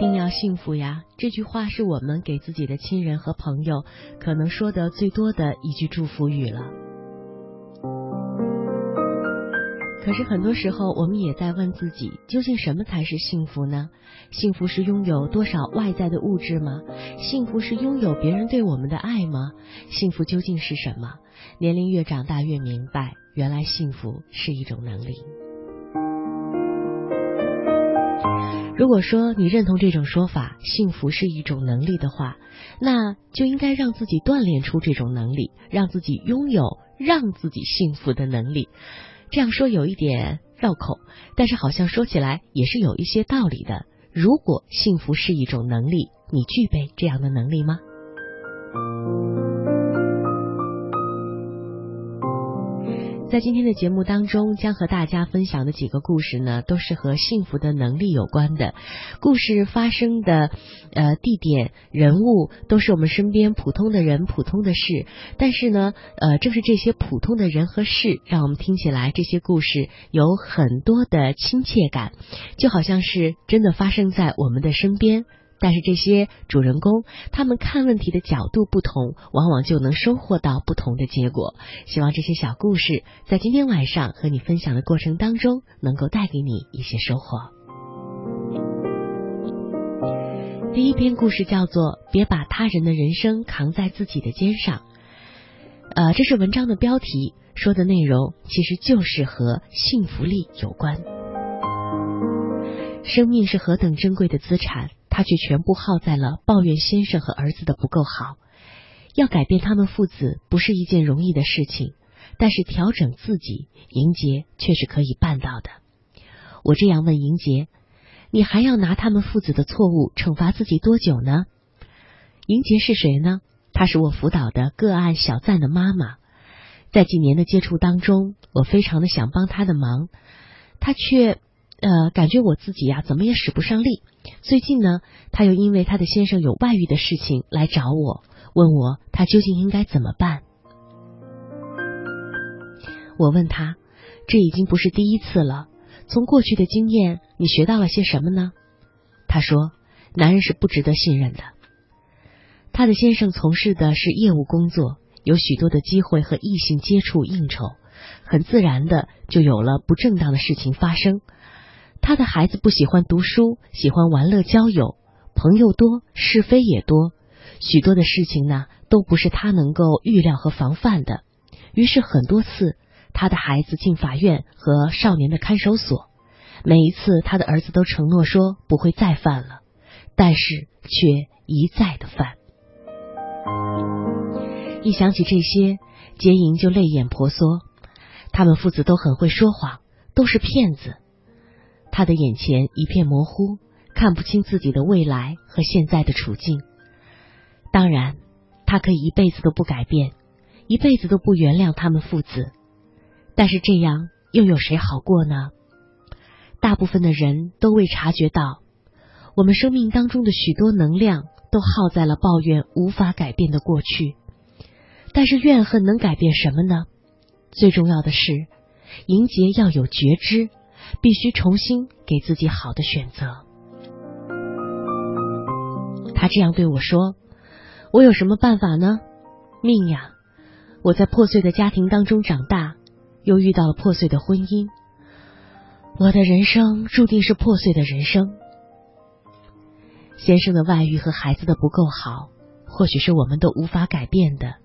一定要幸福呀！这句话是我们给自己的亲人和朋友可能说的最多的一句祝福语了。可是很多时候，我们也在问自己，究竟什么才是幸福呢？幸福是拥有多少外在的物质吗？幸福是拥有别人对我们的爱吗？幸福究竟是什么？年龄越长大，越明白，原来幸福是一种能力。如果说你认同这种说法，幸福是一种能力的话，那就应该让自己锻炼出这种能力，让自己拥有让自己幸福的能力。这样说有一点绕口，但是好像说起来也是有一些道理的。如果幸福是一种能力，你具备这样的能力吗？在今天的节目当中，将和大家分享的几个故事呢，都是和幸福的能力有关的。故事发生的呃地点、人物都是我们身边普通的人、普通的事，但是呢，呃，正是这些普通的人和事，让我们听起来这些故事有很多的亲切感，就好像是真的发生在我们的身边。但是这些主人公，他们看问题的角度不同，往往就能收获到不同的结果。希望这些小故事在今天晚上和你分享的过程当中，能够带给你一些收获。第一篇故事叫做《别把他人的人生扛在自己的肩上》。呃，这是文章的标题，说的内容其实就是和幸福力有关。生命是何等珍贵的资产。他却全部耗在了抱怨先生和儿子的不够好。要改变他们父子不是一件容易的事情，但是调整自己，迎杰却是可以办到的。我这样问迎杰：“你还要拿他们父子的错误惩罚自己多久呢？”迎杰是谁呢？她是我辅导的个案小赞的妈妈。在几年的接触当中，我非常的想帮她的忙，她却。呃，感觉我自己呀，怎么也使不上力。最近呢，他又因为他的先生有外遇的事情来找我，问我他究竟应该怎么办。我问他，这已经不是第一次了。从过去的经验，你学到了些什么呢？他说，男人是不值得信任的。他的先生从事的是业务工作，有许多的机会和异性接触应酬，很自然的就有了不正当的事情发生。他的孩子不喜欢读书，喜欢玩乐交友，朋友多，是非也多，许多的事情呢都不是他能够预料和防范的。于是很多次，他的孩子进法院和少年的看守所，每一次他的儿子都承诺说不会再犯了，但是却一再的犯。一想起这些，杰莹就泪眼婆娑。他们父子都很会说谎，都是骗子。他的眼前一片模糊，看不清自己的未来和现在的处境。当然，他可以一辈子都不改变，一辈子都不原谅他们父子。但是这样又有谁好过呢？大部分的人都未察觉到，我们生命当中的许多能量都耗在了抱怨无法改变的过去。但是怨恨能改变什么呢？最重要的是，迎杰要有觉知。必须重新给自己好的选择。他这样对我说：“我有什么办法呢？命呀！我在破碎的家庭当中长大，又遇到了破碎的婚姻，我的人生注定是破碎的人生。先生的外遇和孩子的不够好，或许是我们都无法改变的，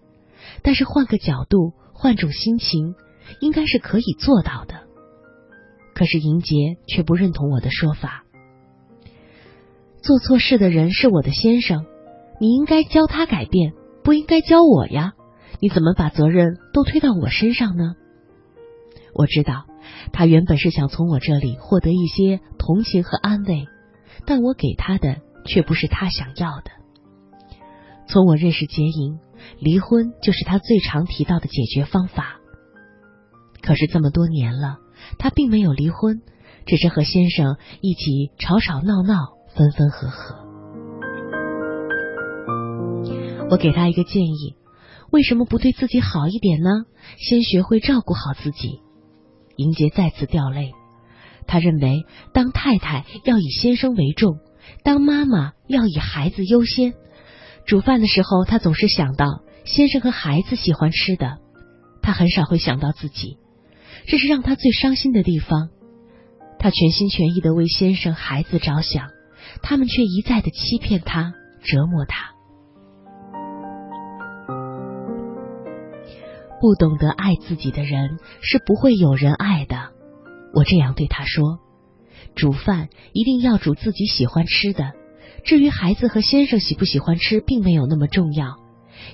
但是换个角度，换种心情，应该是可以做到的。”可是银杰却不认同我的说法。做错事的人是我的先生，你应该教他改变，不应该教我呀？你怎么把责任都推到我身上呢？我知道他原本是想从我这里获得一些同情和安慰，但我给他的却不是他想要的。从我认识杰莹，离婚就是他最常提到的解决方法。可是这么多年了。她并没有离婚，只是和先生一起吵吵闹闹，分分合合。我给她一个建议：为什么不对自己好一点呢？先学会照顾好自己。迎杰再次掉泪。他认为，当太太要以先生为重，当妈妈要以孩子优先，煮饭的时候，她总是想到先生和孩子喜欢吃的，她很少会想到自己，这是让他最伤心的地方。他全心全意的为先生、孩子着想，他们却一再的欺骗他、折磨他。不懂得爱自己的人是不会有人爱的。我这样对他说：“煮饭一定要煮自己喜欢吃的，至于孩子和先生喜不喜欢吃，并没有那么重要。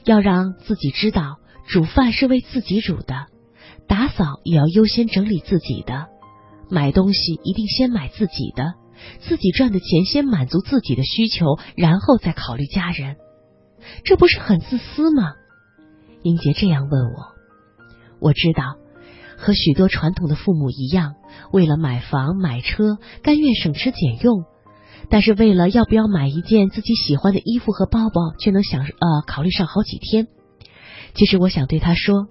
要让自己知道，煮饭是为自己煮的，打扫也要优先整理自己的，买东西一定先买自己的，自己赚的钱先满足自己的需求，然后再考虑家人。这不是很自私吗？”英杰这样问我。我知道，和许多传统的父母一样，为了买房买车，甘愿省吃俭用；但是为了要不要买一件自己喜欢的衣服和包包，却能想呃考虑上好几天。其实我想对他说，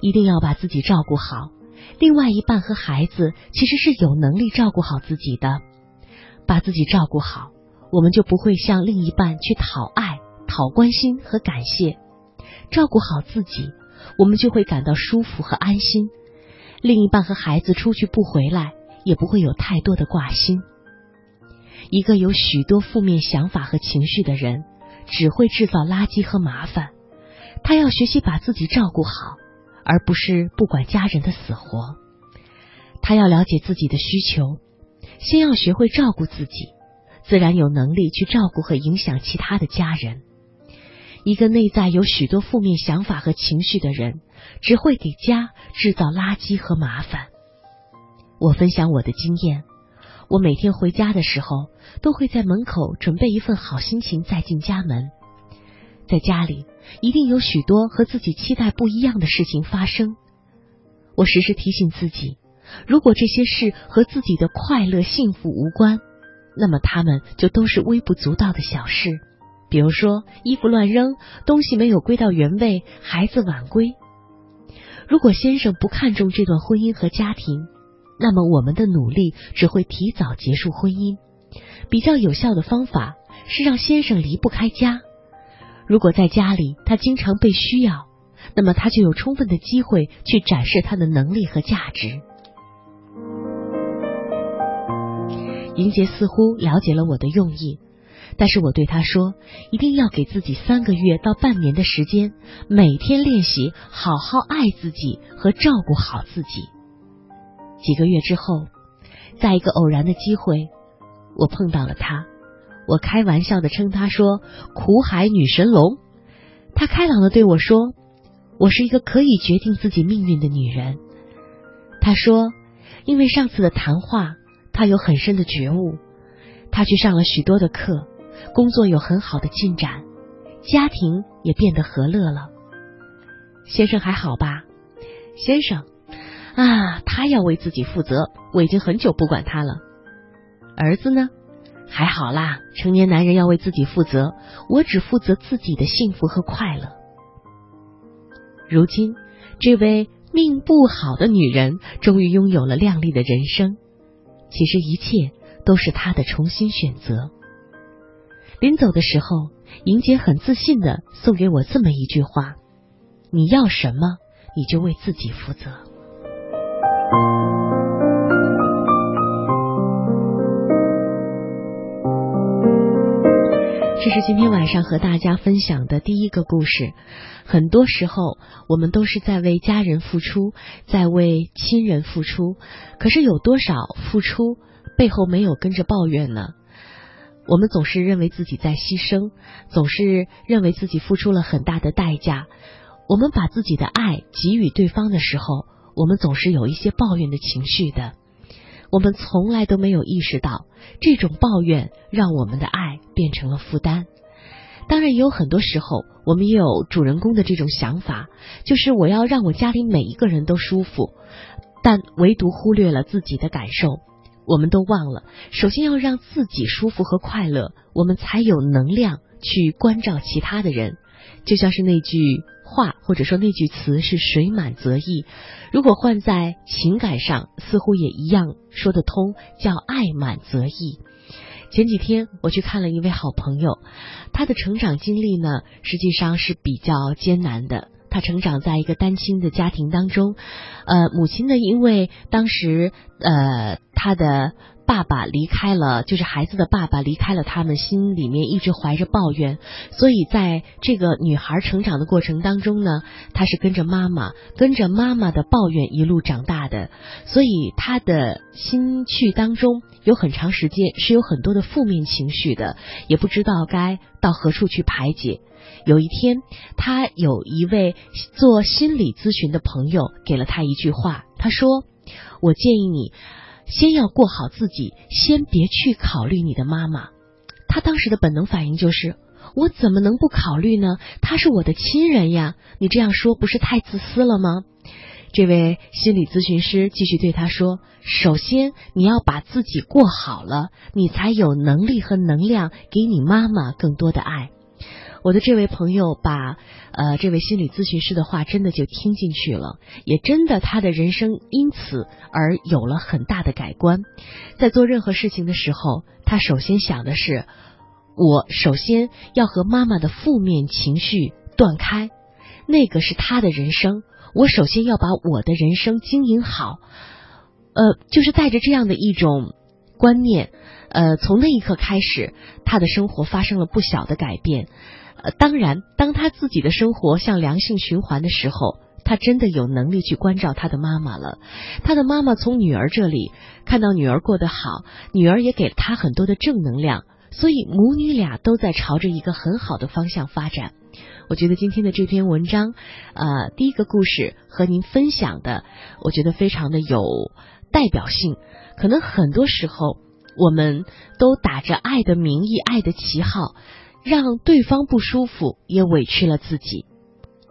一定要把自己照顾好。另外一半和孩子其实是有能力照顾好自己的，把自己照顾好，我们就不会向另一半去讨爱、讨关心和感谢。照顾好自己。我们就会感到舒服和安心，另一半和孩子出去不回来，也不会有太多的挂心。一个有许多负面想法和情绪的人，只会制造垃圾和麻烦。他要学习把自己照顾好，而不是不管家人的死活。他要了解自己的需求，先要学会照顾自己，自然有能力去照顾和影响其他的家人。一个内在有许多负面想法和情绪的人，只会给家制造垃圾和麻烦。我分享我的经验，我每天回家的时候，都会在门口准备一份好心情再进家门。在家里，一定有许多和自己期待不一样的事情发生。我时时提醒自己，如果这些事和自己的快乐幸福无关，那么他们就都是微不足道的小事。比如说，衣服乱扔，东西没有归到原位，孩子晚归。如果先生不看重这段婚姻和家庭，那么我们的努力只会提早结束婚姻。比较有效的方法是让先生离不开家。如果在家里他经常被需要，那么他就有充分的机会去展示他的能力和价值。莹杰似乎了解了我的用意。但是我对他说，一定要给自己三个月到半年的时间，每天练习好好爱自己和照顾好自己。几个月之后，在一个偶然的机会，我碰到了他。我开玩笑的称他说“苦海女神龙”。他开朗的对我说：“我是一个可以决定自己命运的女人。”他说：“因为上次的谈话，他有很深的觉悟，他去上了许多的课。”工作有很好的进展，家庭也变得和乐了。先生还好吧？先生啊，他要为自己负责，我已经很久不管他了。儿子呢？还好啦，成年男人要为自己负责，我只负责自己的幸福和快乐。如今，这位命不好的女人终于拥有了亮丽的人生。其实一切都是她的重新选择。临走的时候，莹姐很自信的送给我这么一句话：“你要什么，你就为自己负责。”这是今天晚上和大家分享的第一个故事。很多时候，我们都是在为家人付出，在为亲人付出，可是有多少付出背后没有跟着抱怨呢？我们总是认为自己在牺牲，总是认为自己付出了很大的代价。我们把自己的爱给予对方的时候，我们总是有一些抱怨的情绪的。我们从来都没有意识到，这种抱怨让我们的爱变成了负担。当然，也有很多时候，我们也有主人公的这种想法，就是我要让我家里每一个人都舒服，但唯独忽略了自己的感受。我们都忘了，首先要让自己舒服和快乐，我们才有能量去关照其他的人。就像是那句话，或者说那句词是“水满则溢”，如果换在情感上，似乎也一样说得通，叫“爱满则溢”。前几天我去看了一位好朋友，他的成长经历呢，实际上是比较艰难的。他成长在一个单亲的家庭当中，呃，母亲呢，因为当时呃，他的。爸爸离开了，就是孩子的爸爸离开了，他们心里面一直怀着抱怨，所以在这个女孩成长的过程当中呢，她是跟着妈妈，跟着妈妈的抱怨一路长大的，所以她的心绪当中有很长时间是有很多的负面情绪的，也不知道该到何处去排解。有一天，他有一位做心理咨询的朋友给了他一句话，他说：“我建议你。”先要过好自己，先别去考虑你的妈妈。他当时的本能反应就是：我怎么能不考虑呢？他是我的亲人呀！你这样说不是太自私了吗？这位心理咨询师继续对他说：首先你要把自己过好了，你才有能力和能量给你妈妈更多的爱。我的这位朋友把呃这位心理咨询师的话真的就听进去了，也真的他的人生因此而有了很大的改观。在做任何事情的时候，他首先想的是，我首先要和妈妈的负面情绪断开，那个是他的人生，我首先要把我的人生经营好。呃，就是带着这样的一种观念，呃，从那一刻开始，他的生活发生了不小的改变。当然，当他自己的生活向良性循环的时候，他真的有能力去关照他的妈妈了。他的妈妈从女儿这里看到女儿过得好，女儿也给了他很多的正能量，所以母女俩都在朝着一个很好的方向发展。我觉得今天的这篇文章，呃，第一个故事和您分享的，我觉得非常的有代表性。可能很多时候，我们都打着爱的名义、爱的旗号。让对方不舒服，也委屈了自己，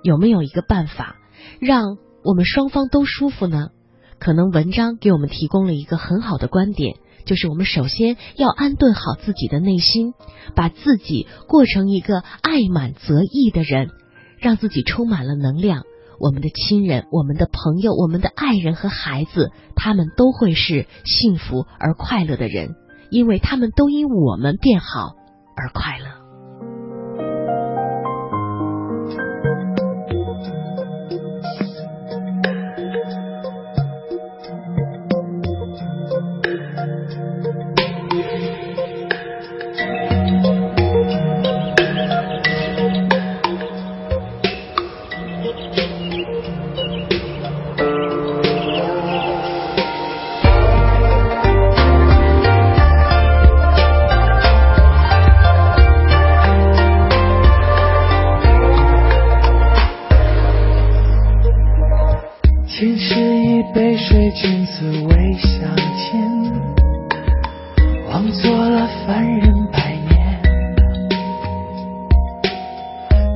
有没有一个办法让我们双方都舒服呢？可能文章给我们提供了一个很好的观点，就是我们首先要安顿好自己的内心，把自己过成一个爱满则溢的人，让自己充满了能量。我们的亲人、我们的朋友、我们的爱人和孩子，他们都会是幸福而快乐的人，因为他们都因我们变好而快乐。君子未相见，枉做了凡人百年。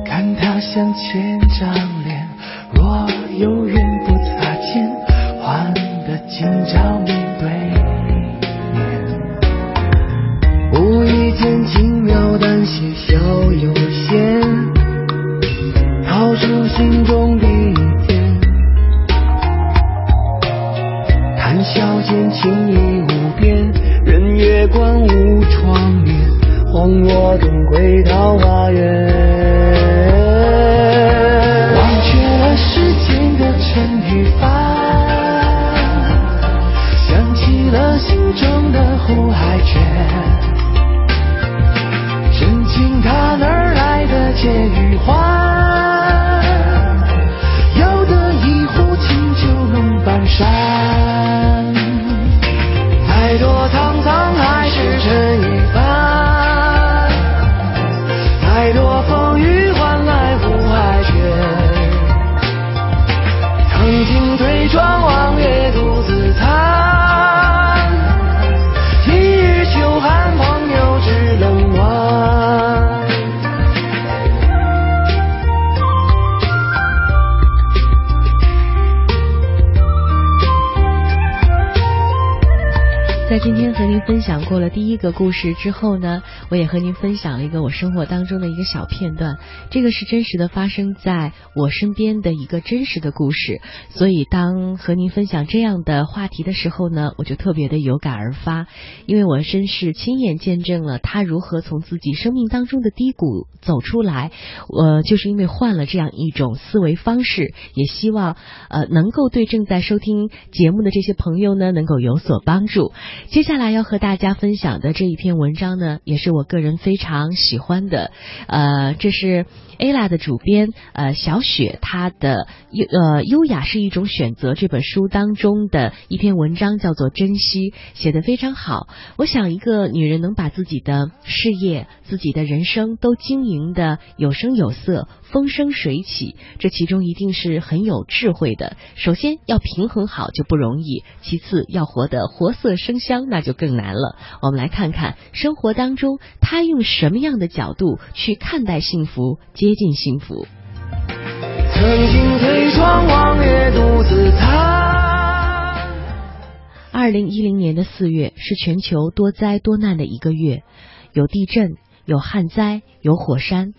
看他像千张脸，若有缘不擦肩，换得今朝面对面。无意间轻描淡写。故事之后呢，我也和您分享了一个我生活当中的一个小片段。这个是真实的发生在我身边的一个真实的故事，所以当和您分享这样的话题的时候呢，我就特别的有感而发，因为我真是亲眼见证了他如何从自己生命当中的低谷走出来。我就是因为换了这样一种思维方式，也希望呃能够对正在收听节目的这些朋友呢能够有所帮助。接下来要和大家分享的这一篇文章呢，也是我我个人非常喜欢的。呃，这是 ella 的主编呃小雪她的优呃优雅是一种选择这本书当中的一篇文章，叫做珍惜，写的非常好。我想一个女人能把自己的事业、自己的人生都经营的有声有色、风生水起，这其中一定是很有智慧的。首先要平衡好就不容易，其次要活得活色生香。那就更难了。我们来看看生活当中，他用什么样的角度去看待幸福、接近幸福。曾经推窗望月独自叹。二零一零年的四月是全球多灾多难的一个月，有地震，有旱灾，有火山。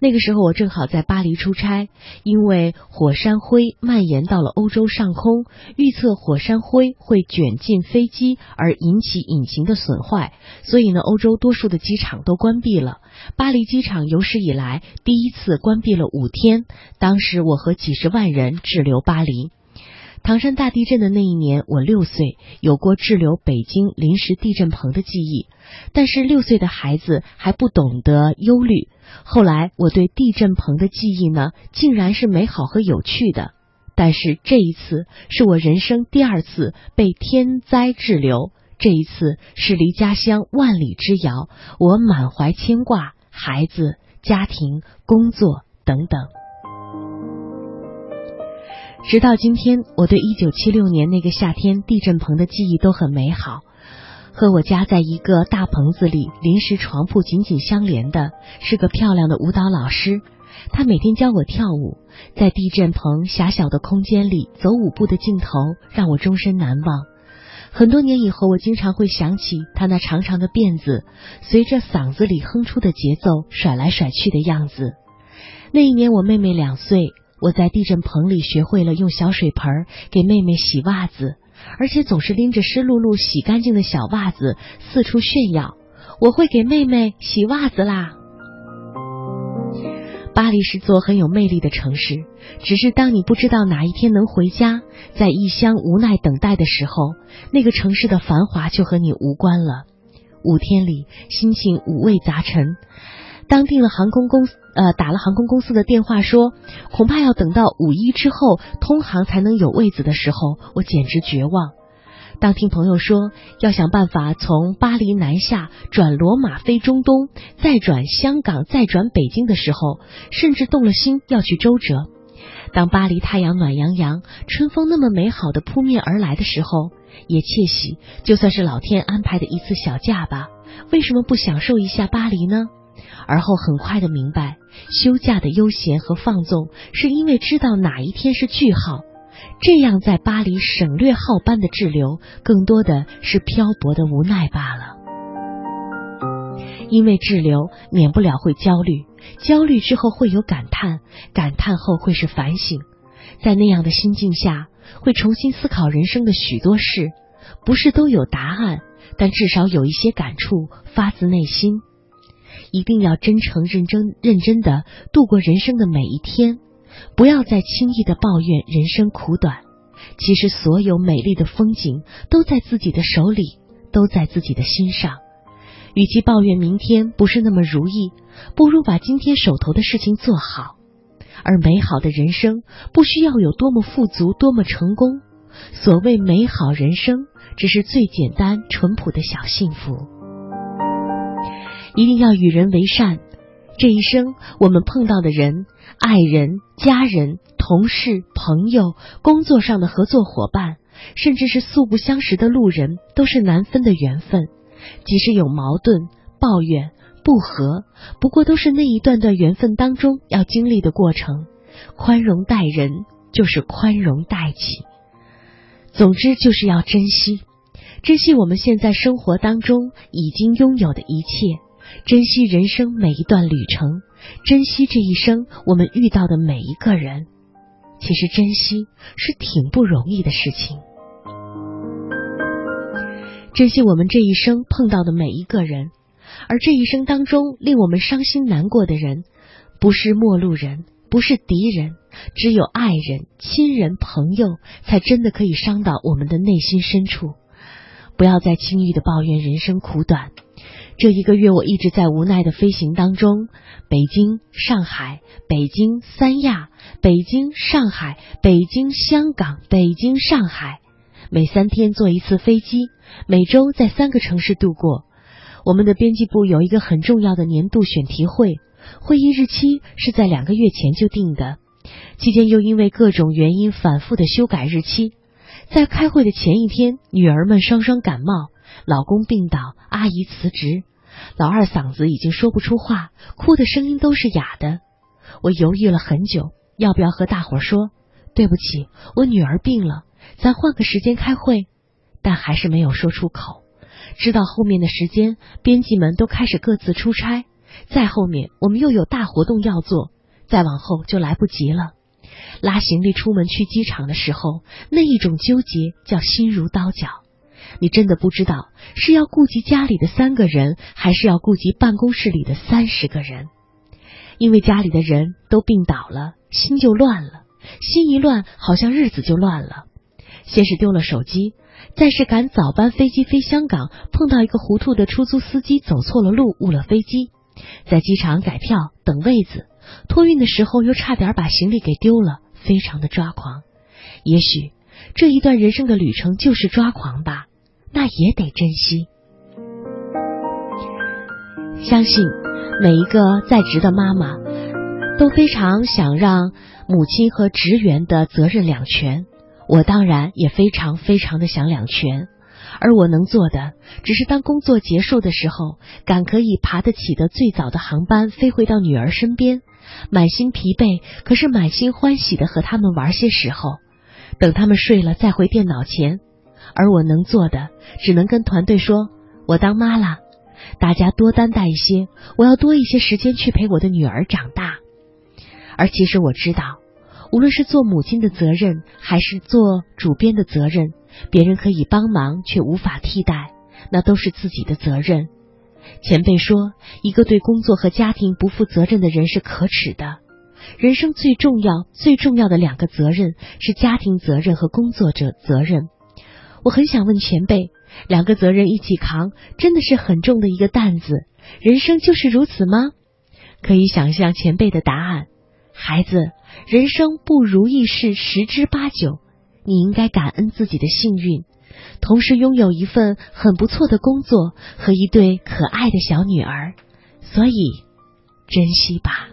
那个时候我正好在巴黎出差，因为火山灰蔓延到了欧洲上空，预测火山灰会卷进飞机而引起引擎的损坏，所以呢，欧洲多数的机场都关闭了。巴黎机场有史以来第一次关闭了五天，当时我和几十万人滞留巴黎。唐山大地震的那一年，我六岁，有过滞留北京临时地震棚的记忆。但是六岁的孩子还不懂得忧虑。后来我对地震棚的记忆呢，竟然是美好和有趣的。但是这一次是我人生第二次被天灾滞留，这一次是离家乡万里之遥，我满怀牵挂，孩子、家庭、工作等等。直到今天，我对一九七六年那个夏天地震棚的记忆都很美好。和我家在一个大棚子里，临时床铺紧紧相连的，是个漂亮的舞蹈老师。他每天教我跳舞，在地震棚狭小的空间里走舞步的镜头，让我终身难忘。很多年以后，我经常会想起他那长长的辫子，随着嗓子里哼出的节奏甩来甩去的样子。那一年，我妹妹两岁。我在地震棚里学会了用小水盆给妹妹洗袜子，而且总是拎着湿漉漉、洗干净的小袜子四处炫耀。我会给妹妹洗袜子啦！巴黎是座很有魅力的城市，只是当你不知道哪一天能回家，在异乡无奈等待的时候，那个城市的繁华就和你无关了。五天里，心情五味杂陈。当订了航空公司，呃，打了航空公司的电话，说恐怕要等到五一之后通航才能有位子的时候，我简直绝望。当听朋友说要想办法从巴黎南下转罗马飞中东，再转香港，再转北京的时候，甚至动了心要去周折。当巴黎太阳暖洋洋，春风那么美好的扑面而来的时候，也窃喜，就算是老天安排的一次小假吧，为什么不享受一下巴黎呢？而后很快的明白，休假的悠闲和放纵，是因为知道哪一天是句号。这样在巴黎省略号般的滞留，更多的是漂泊的无奈罢了。因为滞留，免不了会焦虑，焦虑之后会有感叹，感叹后会是反省。在那样的心境下，会重新思考人生的许多事，不是都有答案，但至少有一些感触发自内心。一定要真诚、认真、认真的度过人生的每一天，不要再轻易的抱怨人生苦短。其实，所有美丽的风景都在自己的手里，都在自己的心上。与其抱怨明天不是那么如意，不如把今天手头的事情做好。而美好的人生不需要有多么富足、多么成功。所谓美好人生，只是最简单、淳朴的小幸福。一定要与人为善。这一生，我们碰到的人、爱人、家人、同事、朋友、工作上的合作伙伴，甚至是素不相识的路人，都是难分的缘分。即使有矛盾、抱怨、不和，不过都是那一段段缘分当中要经历的过程。宽容待人，就是宽容待己。总之，就是要珍惜。珍惜我们现在生活当中已经拥有的一切，珍惜人生每一段旅程，珍惜这一生我们遇到的每一个人。其实珍惜是挺不容易的事情，珍惜我们这一生碰到的每一个人，而这一生当中令我们伤心难过的人，不是陌路人，不是敌人，只有爱人、亲人、朋友，才真的可以伤到我们的内心深处。不要再轻易的抱怨人生苦短。这一个月，我一直在无奈的飞行当中，北京、上海、北京、三亚、北京、上海、北京、香港、北京、上海，每三天坐一次飞机，每周在三个城市度过。我们的编辑部有一个很重要的年度选题会，会议日期是在两个月前就定的，期间又因为各种原因反复的修改日期。在开会的前一天，女儿们双双感冒，老公病倒，阿姨辞职。老二嗓子已经说不出话，哭的声音都是哑的。我犹豫了很久，要不要和大伙说对不起，我女儿病了，咱换个时间开会。但还是没有说出口。知道后面的时间，编辑们都开始各自出差。再后面，我们又有大活动要做，再往后就来不及了。拉行李出门去机场的时候，那一种纠结叫心如刀绞。你真的不知道是要顾及家里的三个人，还是要顾及办公室里的三十个人？因为家里的人都病倒了，心就乱了。心一乱，好像日子就乱了。先是丢了手机，再是赶早班飞机飞香港，碰到一个糊涂的出租司机走错了路，误了飞机。在机场改票等位子，托运的时候又差点把行李给丢了，非常的抓狂。也许这一段人生的旅程就是抓狂吧。那也得珍惜。相信每一个在职的妈妈都非常想让母亲和职员的责任两全。我当然也非常非常的想两全，而我能做的只是当工作结束的时候，赶可以爬得起的最早的航班飞回到女儿身边，满心疲惫可是满心欢喜的和他们玩些时候，等他们睡了再回电脑前。而我能做的，只能跟团队说：“我当妈了，大家多担待一些，我要多一些时间去陪我的女儿长大。”而其实我知道，无论是做母亲的责任，还是做主编的责任，别人可以帮忙却无法替代，那都是自己的责任。前辈说，一个对工作和家庭不负责任的人是可耻的。人生最重要、最重要的两个责任是家庭责任和工作者责任。我很想问前辈，两个责任一起扛，真的是很重的一个担子。人生就是如此吗？可以想象前辈的答案。孩子，人生不如意事十之八九，你应该感恩自己的幸运，同时拥有一份很不错的工作和一对可爱的小女儿，所以珍惜吧。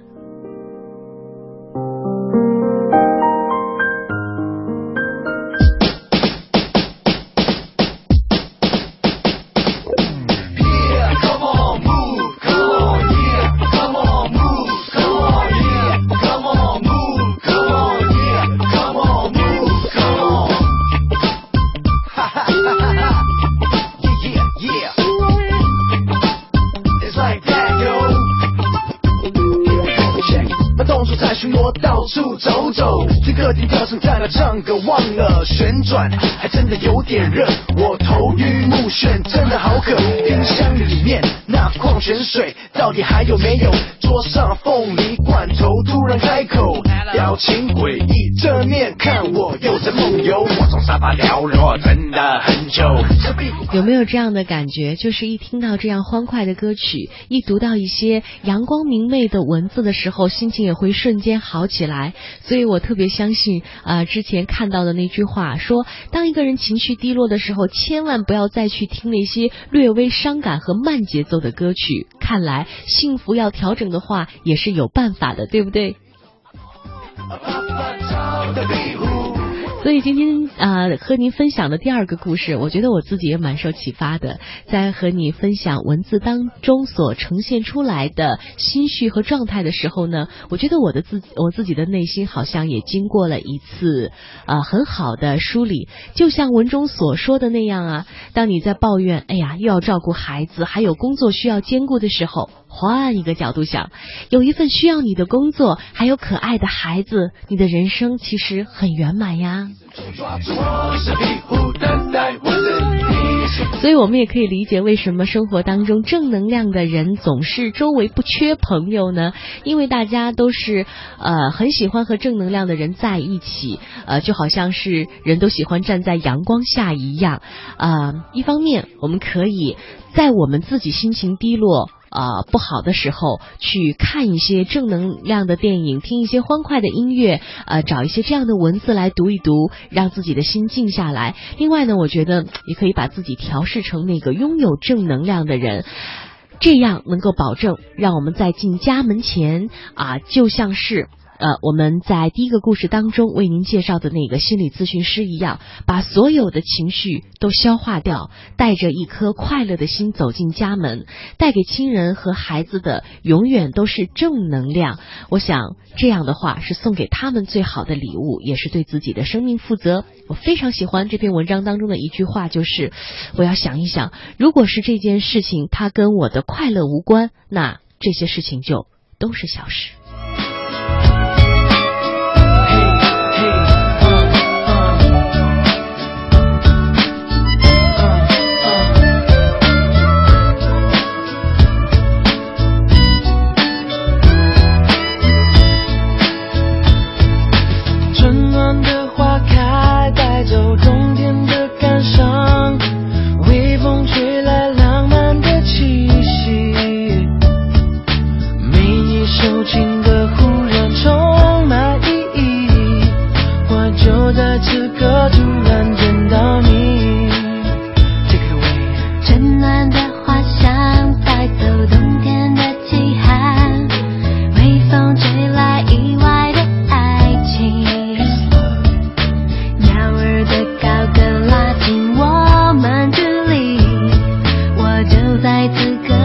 到处走走，听个音调声在那唱歌忘了旋转，还真的有点热，我头晕目眩，真的好渴。冰箱里面那矿泉水到底还有没有？桌上凤梨罐头突然开口，表情诡异，正面看我又在梦游。我从沙发聊落，真的很久。有没有这样的感觉？就是一听到这样欢快的歌曲，一读到一些阳光明媚的文字的时候，心情也会瞬间好起来。所以我特别相信啊，之前看到的那句话，说当一个人情绪低落的时候，千万不要再去听那些略微伤感和慢节奏的的歌曲。看来幸福要调整的话，也是有办法的，对不对？所以今天啊，和您分享的第二个故事，我觉得我自己也蛮受启发的。在和你分享文字当中所呈现出来的心绪和状态的时候呢，我觉得我的自我自己的内心好像也经过了一次啊很好的梳理。就像文中所说的那样啊，当你在抱怨，哎呀，又要照顾孩子，还有工作需要兼顾的时候，换一个角度想，有一份需要你的工作，还有可爱的孩子，你的人生其实很圆满呀。所以，我们也可以理解为什么生活当中正能量的人总是周围不缺朋友呢？因为大家都是呃很喜欢和正能量的人在一起，呃，就好像是人都喜欢站在阳光下一样。啊，一方面我们可以在我们自己心情低落。啊，不好的时候去看一些正能量的电影，听一些欢快的音乐，呃，找一些这样的文字来读一读，让自己的心静下来。另外呢，我觉得也可以把自己调试成那个拥有正能量的人，这样能够保证让我们在进家门前啊，就像是。呃，我们在第一个故事当中为您介绍的那个心理咨询师一样，把所有的情绪都消化掉，带着一颗快乐的心走进家门，带给亲人和孩子的永远都是正能量。我想这样的话是送给他们最好的礼物，也是对自己的生命负责。我非常喜欢这篇文章当中的一句话，就是我要想一想，如果是这件事情它跟我的快乐无关，那这些事情就都是小事。在此刻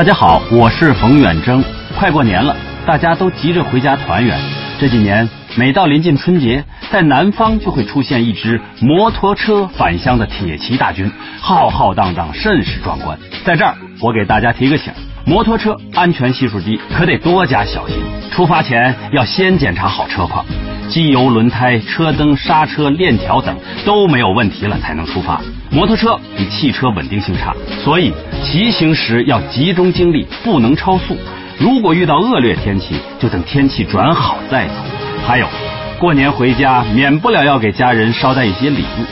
大家好，我是冯远征。快过年了，大家都急着回家团圆。这几年，每到临近春节，在南方就会出现一支摩托车返乡的铁骑大军，浩浩荡荡，甚是壮观。在这儿，我给大家提个醒：摩托车安全系数低，可得多加小心。出发前要先检查好车况，机油、轮胎、车灯、刹车、链条等都没有问题了才能出发。摩托车比汽车稳定性差，所以骑行时要集中精力，不能超速。如果遇到恶劣天气，就等天气转好再走。还有，过年回家免不了要给家人捎带一些礼物，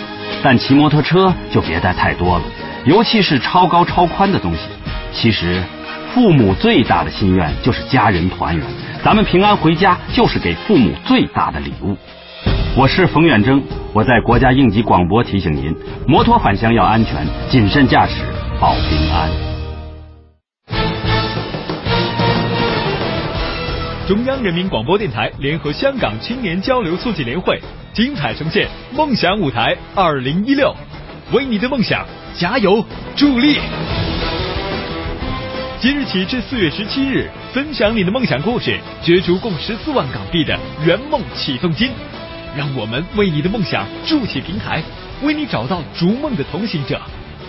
但骑摩托车就别带太多了，尤其是超高超宽的东西。其实，父母最大的心愿就是家人团圆，咱们平安回家就是给父母最大的礼物。我是冯远征，我在国家应急广播提醒您：摩托返乡要安全，谨慎驾驶保平安。中央人民广播电台联合香港青年交流促进联会精彩呈现《梦想舞台二零一六》，为你的梦想加油助力。即日起至四月十七日，分享你的梦想故事，角逐共十四万港币的圆梦启动金。让我们为你的梦想筑起平台，为你找到逐梦的同行者，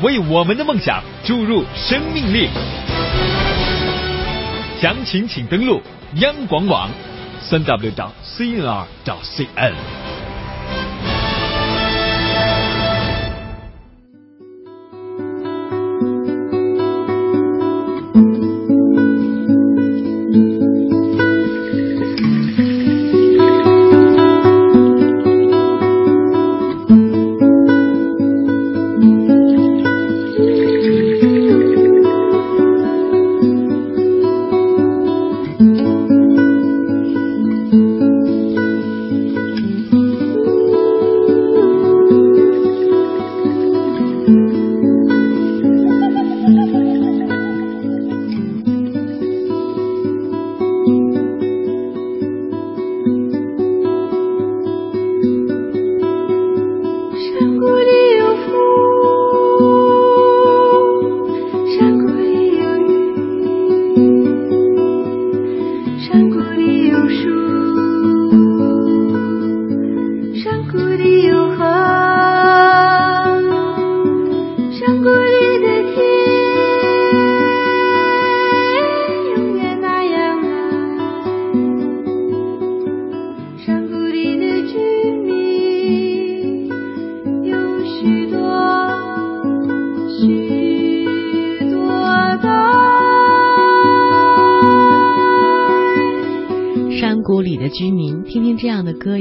为我们的梦想注入生命力。详情请登录。央广网，三 w 点 cnrcn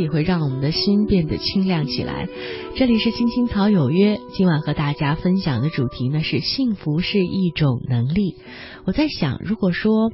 会让我们的心变得。清亮起来，这里是青青草有约。今晚和大家分享的主题呢是幸福是一种能力。我在想，如果说，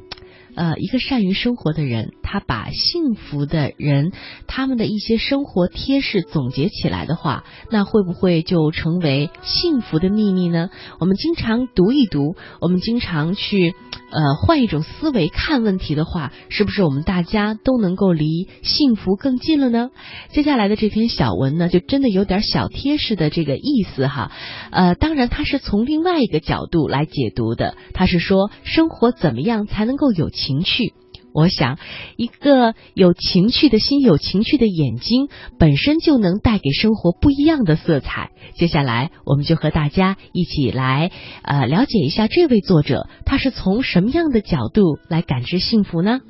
呃，一个善于生活的人，他把幸福的人他们的一些生活贴士总结起来的话，那会不会就成为幸福的秘密呢？我们经常读一读，我们经常去。呃，换一种思维看问题的话，是不是我们大家都能够离幸福更近了呢？接下来的这篇小文呢，就真的有点小贴士的这个意思哈。呃，当然它是从另外一个角度来解读的，它是说生活怎么样才能够有情趣。我想，一个有情趣的心、有情趣的眼睛，本身就能带给生活不一样的色彩。接下来，我们就和大家一起来呃了解一下这位作者，他是从什么样的角度来感知幸福呢？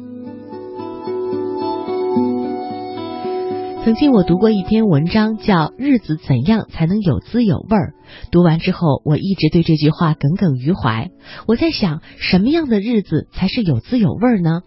曾经我读过一篇文章，叫《日子怎样才能有滋有味儿》。读完之后，我一直对这句话耿耿于怀。我在想，什么样的日子才是有滋有味儿呢？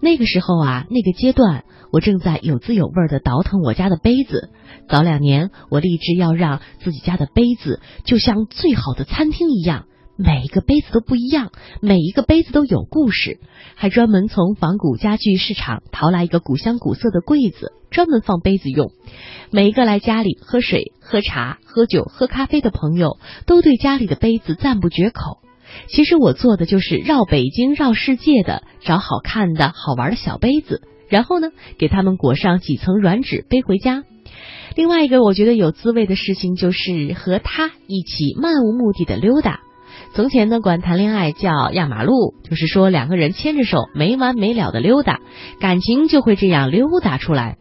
那个时候啊，那个阶段，我正在有滋有味的倒腾我家的杯子。早两年，我立志要让自己家的杯子就像最好的餐厅一样，每一个杯子都不一样，每一个杯子都有故事。还专门从仿古家具市场淘来一个古香古色的柜子，专门放杯子用。每一个来家里喝水、喝茶、喝酒、喝咖啡的朋友，都对家里的杯子赞不绝口。其实我做的就是绕北京、绕世界的找好看的好玩的小杯子，然后呢，给他们裹上几层软纸背回家。另外一个我觉得有滋味的事情就是和他一起漫无目的的溜达。从前呢，管谈恋爱叫压马路，就是说两个人牵着手没完没了的溜达，感情就会这样溜达出来。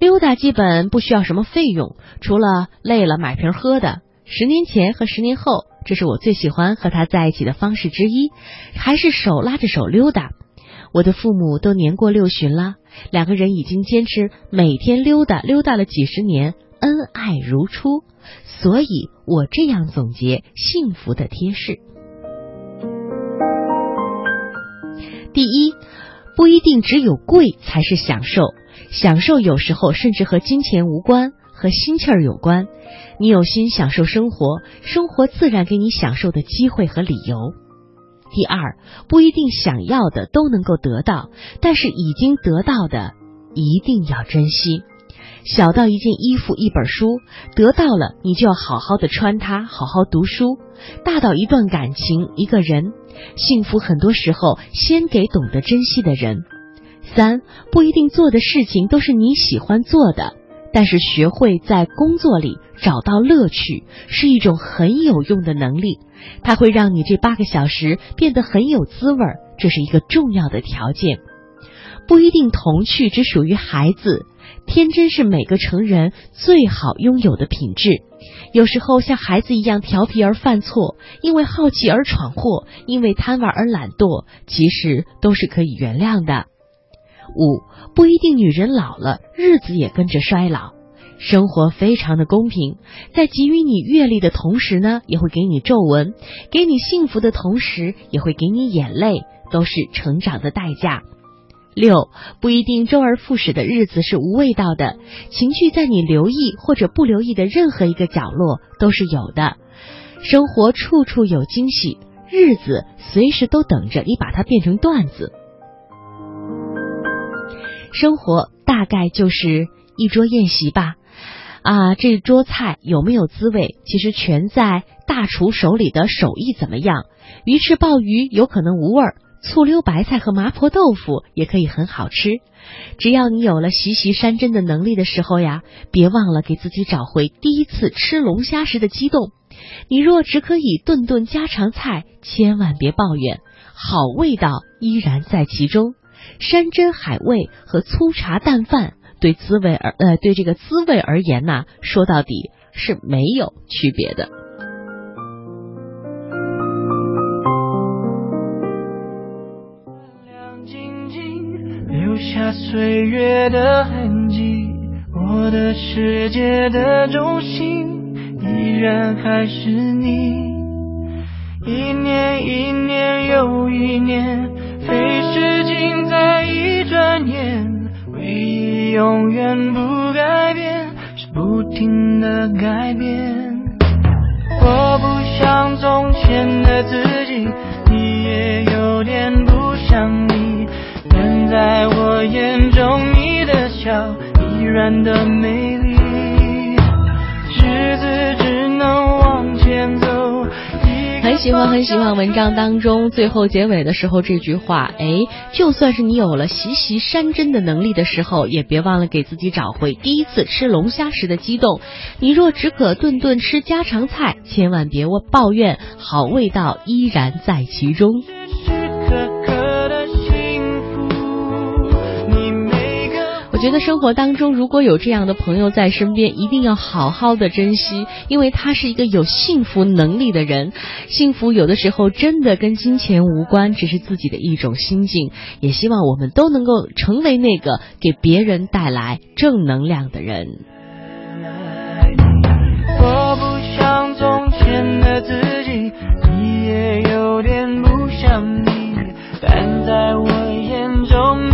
溜达基本不需要什么费用，除了累了买瓶喝的。十年前和十年后，这是我最喜欢和他在一起的方式之一，还是手拉着手溜达。我的父母都年过六旬了，两个人已经坚持每天溜达溜达了几十年，恩爱如初。所以我这样总结幸福的贴士：第一，不一定只有贵才是享受，享受有时候甚至和金钱无关，和心气儿有关。你有心享受生活，生活自然给你享受的机会和理由。第二，不一定想要的都能够得到，但是已经得到的一定要珍惜。小到一件衣服、一本书，得到了你就要好好的穿它，好好读书；大到一段感情、一个人，幸福很多时候先给懂得珍惜的人。三，不一定做的事情都是你喜欢做的，但是学会在工作里找到乐趣是一种很有用的能力，它会让你这八个小时变得很有滋味儿，这是一个重要的条件。不一定童趣只属于孩子。天真是每个成人最好拥有的品质。有时候像孩子一样调皮而犯错，因为好奇而闯祸，因为贪玩而懒惰，其实都是可以原谅的。五不一定女人老了，日子也跟着衰老。生活非常的公平，在给予你阅历的同时呢，也会给你皱纹；给你幸福的同时，也会给你眼泪，都是成长的代价。六不一定周而复始的日子是无味道的，情绪在你留意或者不留意的任何一个角落都是有的。生活处处有惊喜，日子随时都等着你把它变成段子。生活大概就是一桌宴席吧，啊，这桌菜有没有滋味，其实全在大厨手里的手艺怎么样。鱼翅鲍鱼有可能无味儿。醋溜白菜和麻婆豆腐也可以很好吃，只要你有了习习山珍的能力的时候呀，别忘了给自己找回第一次吃龙虾时的激动。你若只可以顿顿家常菜，千万别抱怨，好味道依然在其中。山珍海味和粗茶淡饭对滋味而呃对这个滋味而言呐，说到底是没有区别的。下岁月的痕迹，我的世界的中心依然还是你。一年一年又一年，飞逝尽在一转眼，唯一永远不改变是不停的改变。我不像从前的自己，你也有点不像你。但在我眼中，你的笑依然的美丽。日子只能往。喜欢很喜欢文章当中最后结尾的时候这句话，哎，就算是你有了习习山珍的能力的时候，也别忘了给自己找回第一次吃龙虾时的激动。你若只可顿顿吃家常菜，千万别抱怨，好味道依然在其中。我觉得生活当中如果有这样的朋友在身边，一定要好好的珍惜，因为他是一个有幸福能力的人。幸福有的时候真的跟金钱无关，只是自己的一种心境。也希望我们都能够成为那个给别人带来正能量的人。我不像从前的自己，你也有点不像你，但在我眼中，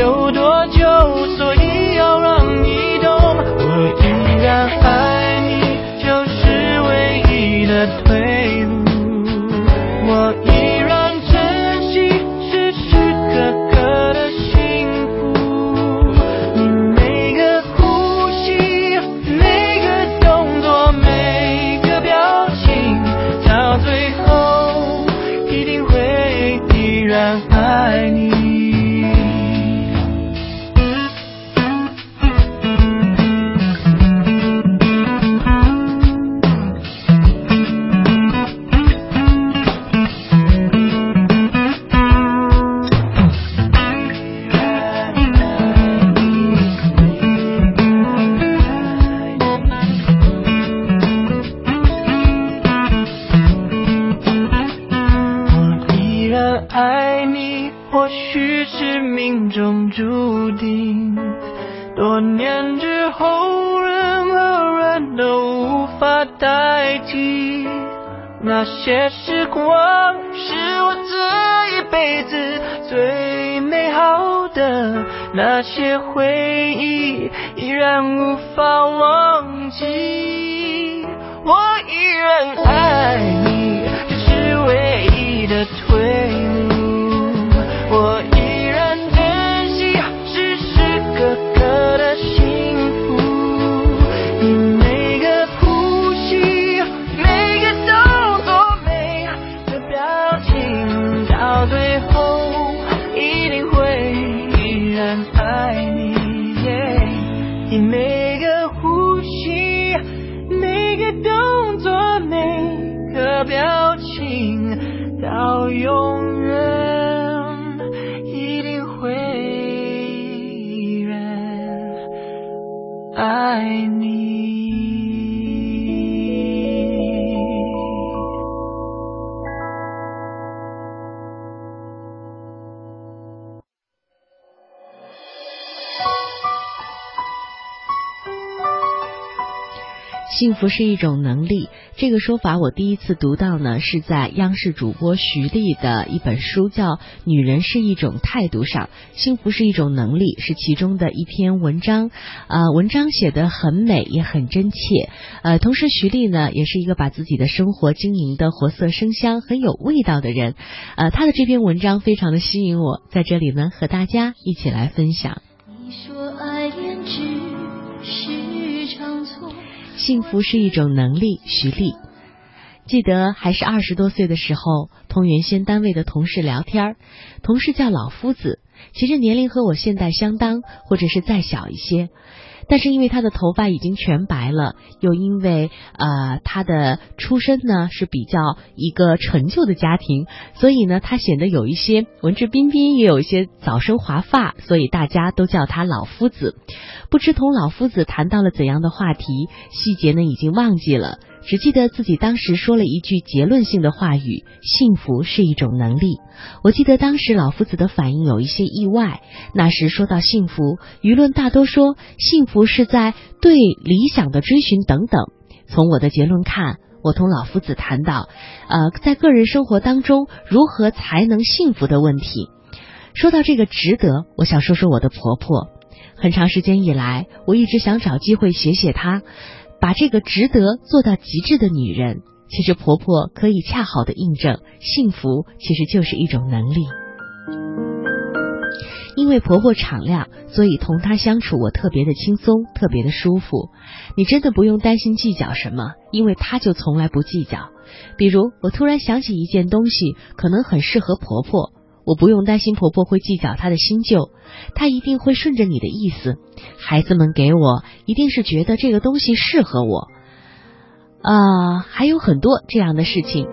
幸福是一种能力，这个说法我第一次读到呢，是在央视主播徐丽的一本书叫《女人是一种态度》上，幸福是一种能力是其中的一篇文章，呃，文章写得很美，也很真切，呃，同时徐丽呢也是一个把自己的生活经营的活色生香、很有味道的人，呃，她的这篇文章非常的吸引我，在这里呢和大家一起来分享。你说爱恋只。幸福是一种能力，徐丽。记得还是二十多岁的时候，同原先单位的同事聊天儿，同事叫老夫子，其实年龄和我现在相当，或者是再小一些。但是因为他的头发已经全白了，又因为呃他的出身呢是比较一个陈旧的家庭，所以呢他显得有一些文质彬彬，也有一些早生华发，所以大家都叫他老夫子。不知同老夫子谈到了怎样的话题，细节呢已经忘记了，只记得自己当时说了一句结论性的话语：幸福是一种能力。我记得当时老夫子的反应有一些意外。那时说到幸福，舆论大多说幸福是在对理想的追寻等等。从我的结论看，我同老夫子谈到，呃，在个人生活当中如何才能幸福的问题。说到这个值得，我想说说我的婆婆。很长时间以来，我一直想找机会写写她，把这个值得做到极致的女人。其实婆婆可以恰好的印证，幸福其实就是一种能力。因为婆婆敞亮，所以同她相处我特别的轻松，特别的舒服。你真的不用担心计较什么，因为她就从来不计较。比如我突然想起一件东西，可能很适合婆婆。我不用担心婆婆会计较她的新旧，她一定会顺着你的意思。孩子们给我，一定是觉得这个东西适合我。啊、还有很多这样的事情，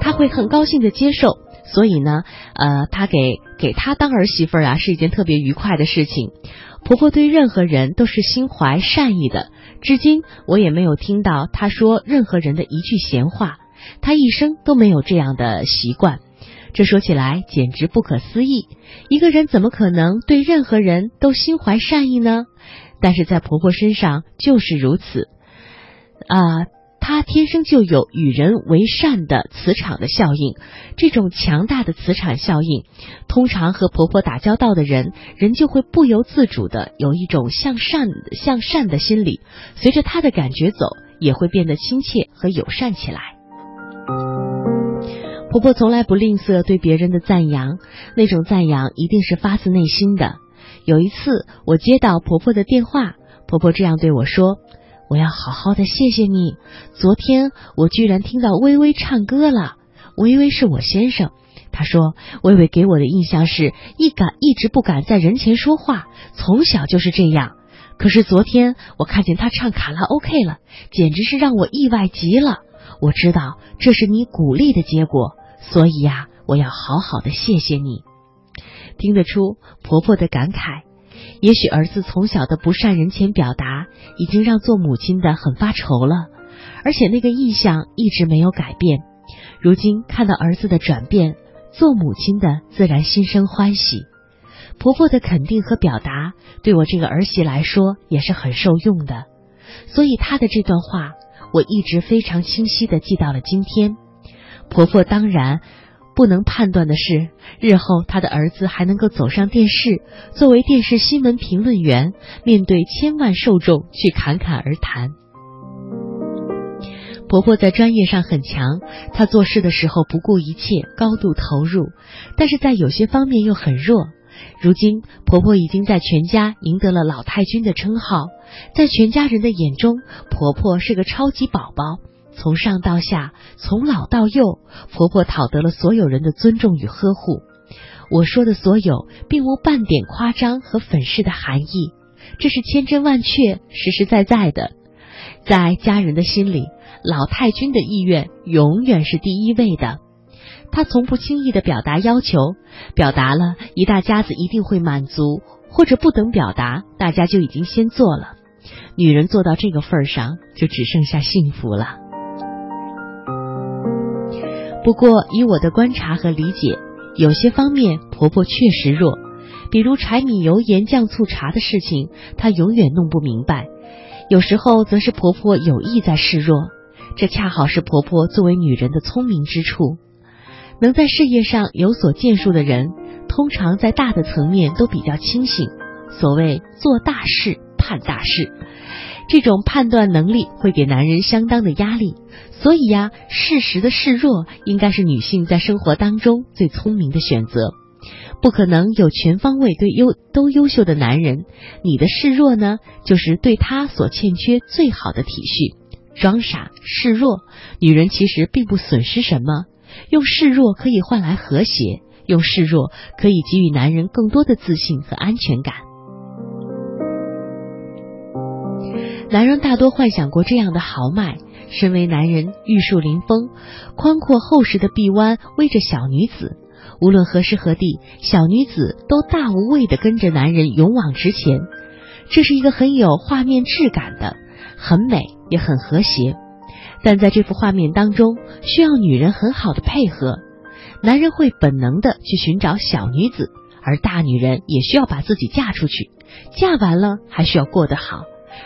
她会很高兴的接受。所以呢，呃，她给给她当儿媳妇儿啊，是一件特别愉快的事情。婆婆对任何人都是心怀善意的，至今我也没有听到她说任何人的一句闲话。她一生都没有这样的习惯。这说起来简直不可思议，一个人怎么可能对任何人都心怀善意呢？但是在婆婆身上就是如此，啊、她天生就有与人为善的磁场的效应。这种强大的磁场效应，通常和婆婆打交道的人，人就会不由自主的有一种向善向善的心理，随着她的感觉走，也会变得亲切和友善起来。婆婆从来不吝啬对别人的赞扬，那种赞扬一定是发自内心的。有一次，我接到婆婆的电话，婆婆这样对我说：“我要好好的谢谢你。昨天我居然听到微微唱歌了，微微是我先生，他说：“微微给我的印象是一敢一直不敢在人前说话，从小就是这样。可是昨天我看见他唱卡拉 OK 了，简直是让我意外极了。我知道这是你鼓励的结果，所以呀，我要好好的谢谢你。”听得出婆婆的感慨，也许儿子从小的不善人前表达，已经让做母亲的很发愁了，而且那个印象一直没有改变。如今看到儿子的转变。做母亲的自然心生欢喜，婆婆的肯定和表达对我这个儿媳来说也是很受用的，所以她的这段话我一直非常清晰的记到了今天。婆婆当然不能判断的是，日后她的儿子还能够走上电视，作为电视新闻评论员，面对千万受众去侃侃而谈。婆婆在专业上很强，她做事的时候不顾一切，高度投入，但是在有些方面又很弱。如今，婆婆已经在全家赢得了“老太君”的称号，在全家人的眼中，婆婆是个超级宝宝。从上到下，从老到幼，婆婆讨得了所有人的尊重与呵护。我说的所有，并无半点夸张和粉饰的含义，这是千真万确、实实在在的，在家人的心里。老太君的意愿永远是第一位的，他从不轻易的表达要求，表达了一大家子一定会满足，或者不等表达，大家就已经先做了。女人做到这个份上，就只剩下幸福了。不过，以我的观察和理解，有些方面婆婆确实弱，比如柴米油盐酱醋茶的事情，她永远弄不明白；有时候则是婆婆有意在示弱。这恰好是婆婆作为女人的聪明之处。能在事业上有所建树的人，通常在大的层面都比较清醒。所谓做大事、判大事，这种判断能力会给男人相当的压力。所以呀，适时的示弱应该是女性在生活当中最聪明的选择。不可能有全方位对优都优秀的男人，你的示弱呢，就是对他所欠缺最好的体恤。装傻示弱，女人其实并不损失什么。用示弱可以换来和谐，用示弱可以给予男人更多的自信和安全感。男人大多幻想过这样的豪迈：身为男人，玉树临风，宽阔厚实的臂弯围着小女子，无论何时何地，小女子都大无畏的跟着男人勇往直前。这是一个很有画面质感的。很美，也很和谐，但在这幅画面当中，需要女人很好的配合。男人会本能的去寻找小女子，而大女人也需要把自己嫁出去。嫁完了，还需要过得好，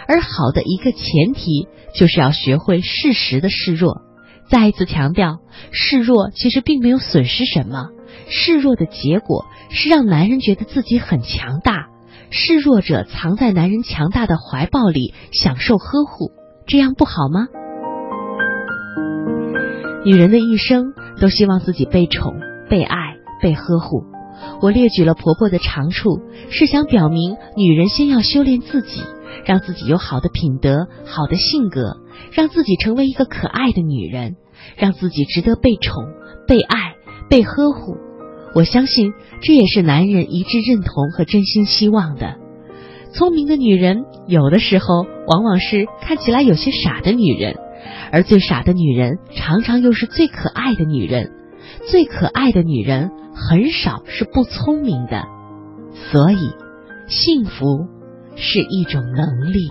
而好的一个前提就是要学会适时的示弱。再一次强调，示弱其实并没有损失什么，示弱的结果是让男人觉得自己很强大。示弱者藏在男人强大的怀抱里，享受呵护，这样不好吗？女人的一生都希望自己被宠、被爱、被呵护。我列举了婆婆的长处，是想表明女人先要修炼自己，让自己有好的品德、好的性格，让自己成为一个可爱的女人，让自己值得被宠、被爱、被呵护。我相信这也是男人一致认同和真心希望的。聪明的女人有的时候往往是看起来有些傻的女人，而最傻的女人常常又是最可爱的女人。最可爱的女人很少是不聪明的，所以幸福是一种能力。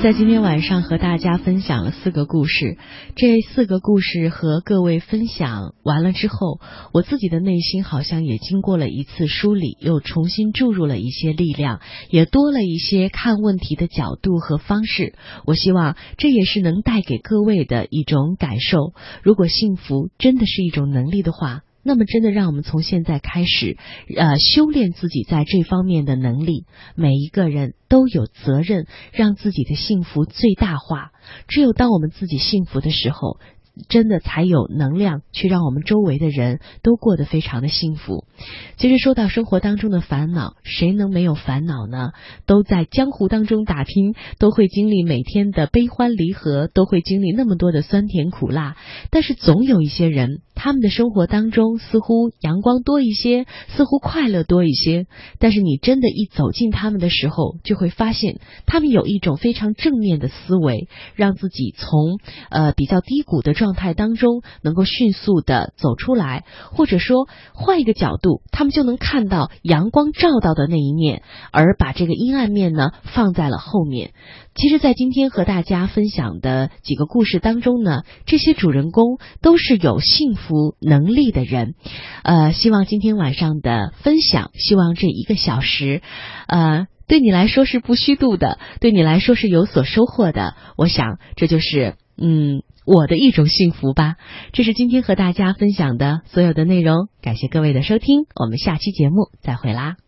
在今天晚上和大家分享了四个故事，这四个故事和各位分享完了之后，我自己的内心好像也经过了一次梳理，又重新注入了一些力量，也多了一些看问题的角度和方式。我希望这也是能带给各位的一种感受。如果幸福真的是一种能力的话，那么，真的让我们从现在开始，呃，修炼自己在这方面的能力。每一个人都有责任让自己的幸福最大化。只有当我们自己幸福的时候，真的才有能量去让我们周围的人都过得非常的幸福。其实说到生活当中的烦恼，谁能没有烦恼呢？都在江湖当中打拼，都会经历每天的悲欢离合，都会经历那么多的酸甜苦辣。但是总有一些人，他们的生活当中似乎阳光多一些，似乎快乐多一些。但是你真的，一走进他们的时候，就会发现他们有一种非常正面的思维，让自己从呃比较低谷的状态当中能够迅速的走出来，或者说换一个角度，他们就能看到阳光照到的那一面，而把这个阴暗面呢放在了后面。其实，在今天和大家分享的几个故事当中呢，这些主人公都是有幸福能力的人。呃，希望今天晚上的分享，希望这一个小时，呃。对你来说是不虚度的，对你来说是有所收获的。我想，这就是嗯我的一种幸福吧。这是今天和大家分享的所有的内容，感谢各位的收听，我们下期节目再会啦。